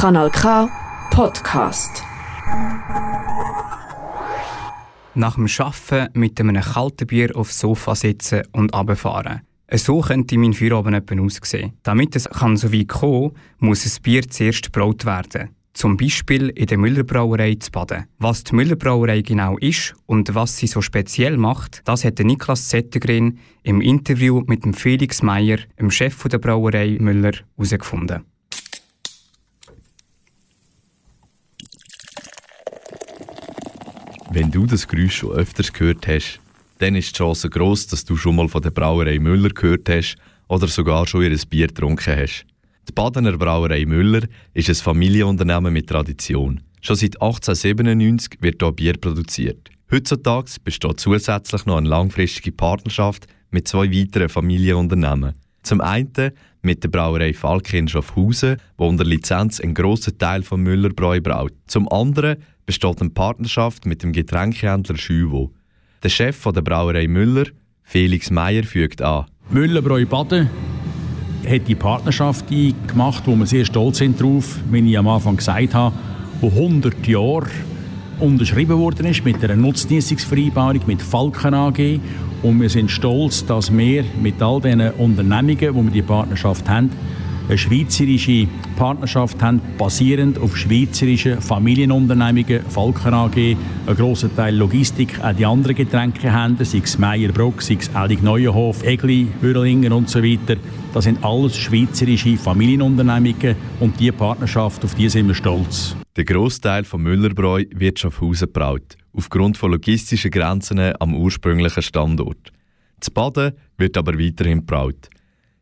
Kanal K Podcast. Nach dem Arbeiten mit einem kalten Bier aufs Sofa sitzen und runterfahren. So könnte mein Feierabend etwa aussehen. Damit es kann so weit kommen muss das Bier zuerst braut werden. Zum Beispiel in der Müllerbrauerei zu Baden. Was die Müllerbrauerei genau ist und was sie so speziell macht, das hat Niklas Zettergren im Interview mit Felix Meyer, dem Chef der Brauerei Müller, herausgefunden. Wenn du das Geräusch schon öfters gehört hast, dann ist die Chance groß, dass du schon mal von der Brauerei Müller gehört hast oder sogar schon ihr Bier getrunken hast. Die Badener Brauerei Müller ist ein Familienunternehmen mit Tradition. Schon seit 1897 wird hier Bier produziert. Heutzutage besteht zusätzlich noch eine langfristige Partnerschaft mit zwei weiteren Familienunternehmen. Zum einen mit der Brauerei Falke Schaffhausen, wo unter Lizenz einen grossen Teil von Müller Bräu braut. Zum anderen besteht eine Partnerschaft mit dem Getränkehändler Schüwo. Der Chef der Brauerei Müller, Felix Meyer, fügt an. Müller Bräu Baden hat die Partnerschaft gemacht, wo wir sehr stolz sind drauf, wie ich am Anfang gesagt habe, wo 100 Jahre unterschrieben worden ist mit einer Nutznießungsvereinbarung mit Falken AG und wir sind stolz, dass wir mit all diesen Unternehmungen, wo wir die Partnerschaft haben, eine schweizerische Partnerschaft haben, basierend auf schweizerischen Familienunternehmungen, Falken AG, ein grosser Teil Logistik, auch die anderen Getränkehändler, sei es Meyerbruck, sei es Edig Neuenhof, Egli, Würlingen und so weiter. Das sind alles schweizerische Familienunternehmungen und diese Partnerschaft, auf die sind wir stolz. Der Großteil von Müllerbräu wird Schaffhausen gebraut, aufgrund von logistischen Grenzen am ursprünglichen Standort. Das Baden wird aber weiterhin gebraut.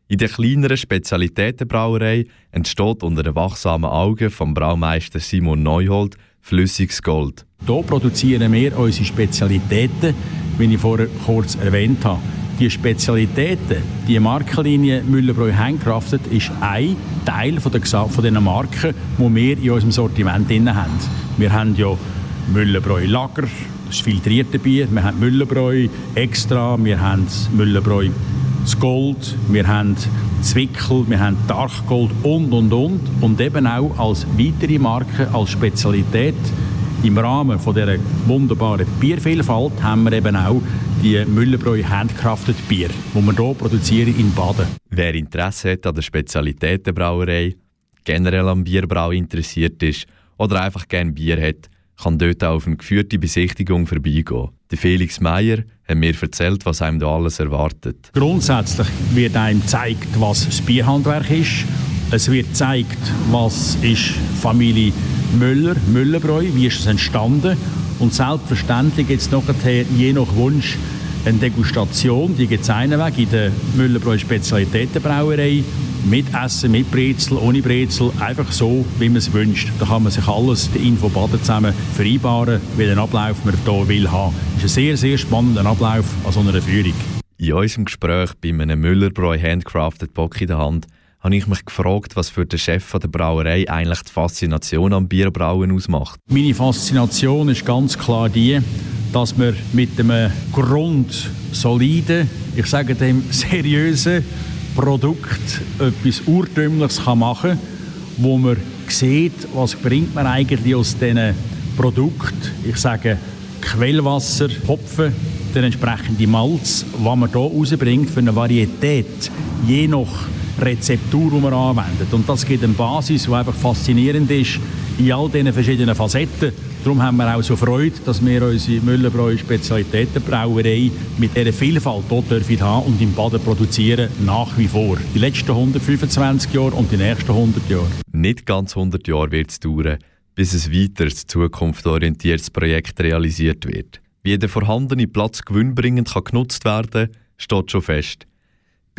In der kleineren Spezialitätenbrauerei entsteht unter den wachsamen Augen vom Braumeister Simon Neuhold flüssiges Gold. Hier produzieren wir unsere Spezialitäten, wie ich vorher kurz erwähnt habe. Die Spezialitäten, die Markenlinie Müllerbräu Handcrafted, ist ein Teil von, der, von den Marken, die wir in unserem Sortiment haben. Wir haben ja Müllerbräu Lager, das ist filtrierte Bier, wir haben Müllerbräu Extra, wir haben Müllerbräu Gold, wir haben Zwickel, wir haben Darkgold und, und, und. Und eben auch als weitere Marke, als Spezialität im Rahmen von dieser wunderbaren Biervielfalt haben wir eben auch die Müllerbräu Handcrafted Bier, die wir hier produzieren in Baden. Wer Interesse hat an der Spezialitätenbrauerei, generell am Bierbrau interessiert ist oder einfach gerne Bier hat, kann dort auch auf eine geführte Besichtigung vorbeigehen. Der Felix Meyer hat mir erzählt, was einem da alles erwartet. Grundsätzlich wird einem gezeigt, was das Bierhandwerk ist. Es wird gezeigt, was ist Familie Müller, Müllerbräu, wie ist es entstanden. Und selbstverständlich gibt es nachher, je nach Wunsch, eine Degustation, die gibt es einen Weg in der Müllerbräu Spezialitätenbrauerei mit Essen, mit Brezel, ohne Brezel, einfach so, wie man es wünscht. Da kann man sich alles, die Info Baden zusammen vereinbaren, welchen Ablauf man hier will haben. Ist ein sehr, sehr spannender Ablauf an so einer Führung. In unserem Gespräch bei einem Müllerbräu Handcrafted Bock in der Hand habe ich mich gefragt, was für den Chef der Brauerei eigentlich die Faszination am Bierbrauen ausmacht. Meine Faszination ist ganz klar die, dass man mit einem grundsoliden, ich sage dem seriösen Produkt etwas Urtümliches machen kann, wo man sieht, was bringt man eigentlich aus diesen Produkt, ich sage Quellwasser, Hopfen, der entsprechende Malz, was man hier rausbringt für eine Varietät, je nach Rezeptur, die man anwendet. Und das gibt eine Basis, die einfach faszinierend ist in all diesen verschiedenen Facetten. Darum haben wir auch so Freude, dass wir unsere Müllerbräu Spezialitätenbrauerei mit dieser Vielfalt dort dürfen haben und im Baden produzieren, nach wie vor. Die letzten 125 Jahre und die nächsten 100 Jahre. Nicht ganz 100 Jahre wird es dauern, bis ein weiteres zukunftsorientiertes Projekt realisiert wird. Wie der vorhandene Platz gewinnbringend kann genutzt werden kann, steht schon fest.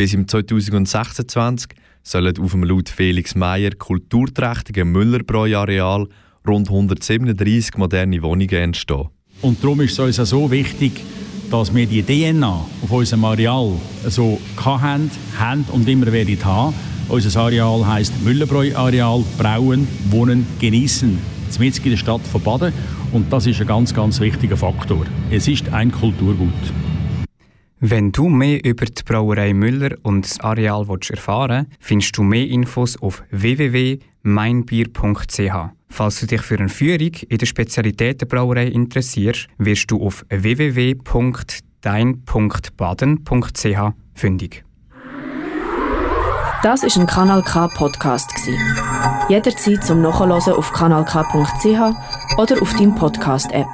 Bis im 2026 sollen auf dem laut Felix Meyer kulturträchtigen Müllerbräu-Areal rund 137 moderne Wohnungen entstehen. Und darum ist es uns auch so wichtig, dass wir die DNA auf unserem Areal so haben, haben und immer werden haben. Unser Areal heisst Müllerbräu-Areal, Brauen, Wohnen, Genießen. Zumindest in der Stadt von Baden. Und das ist ein ganz, ganz wichtiger Faktor. Es ist ein Kulturgut. Wenn du mehr über die Brauerei Müller und das Areal erfahren willst, findest du mehr Infos auf www.meinbier.ch. Falls du dich für eine Führung in der Spezialitätenbrauerei interessierst, wirst du auf www.dein.baden.ch fündig. Das ist ein Kanal K Podcast Jederzeit zum Nachhören auf kanalk.ch oder auf deinem Podcast App.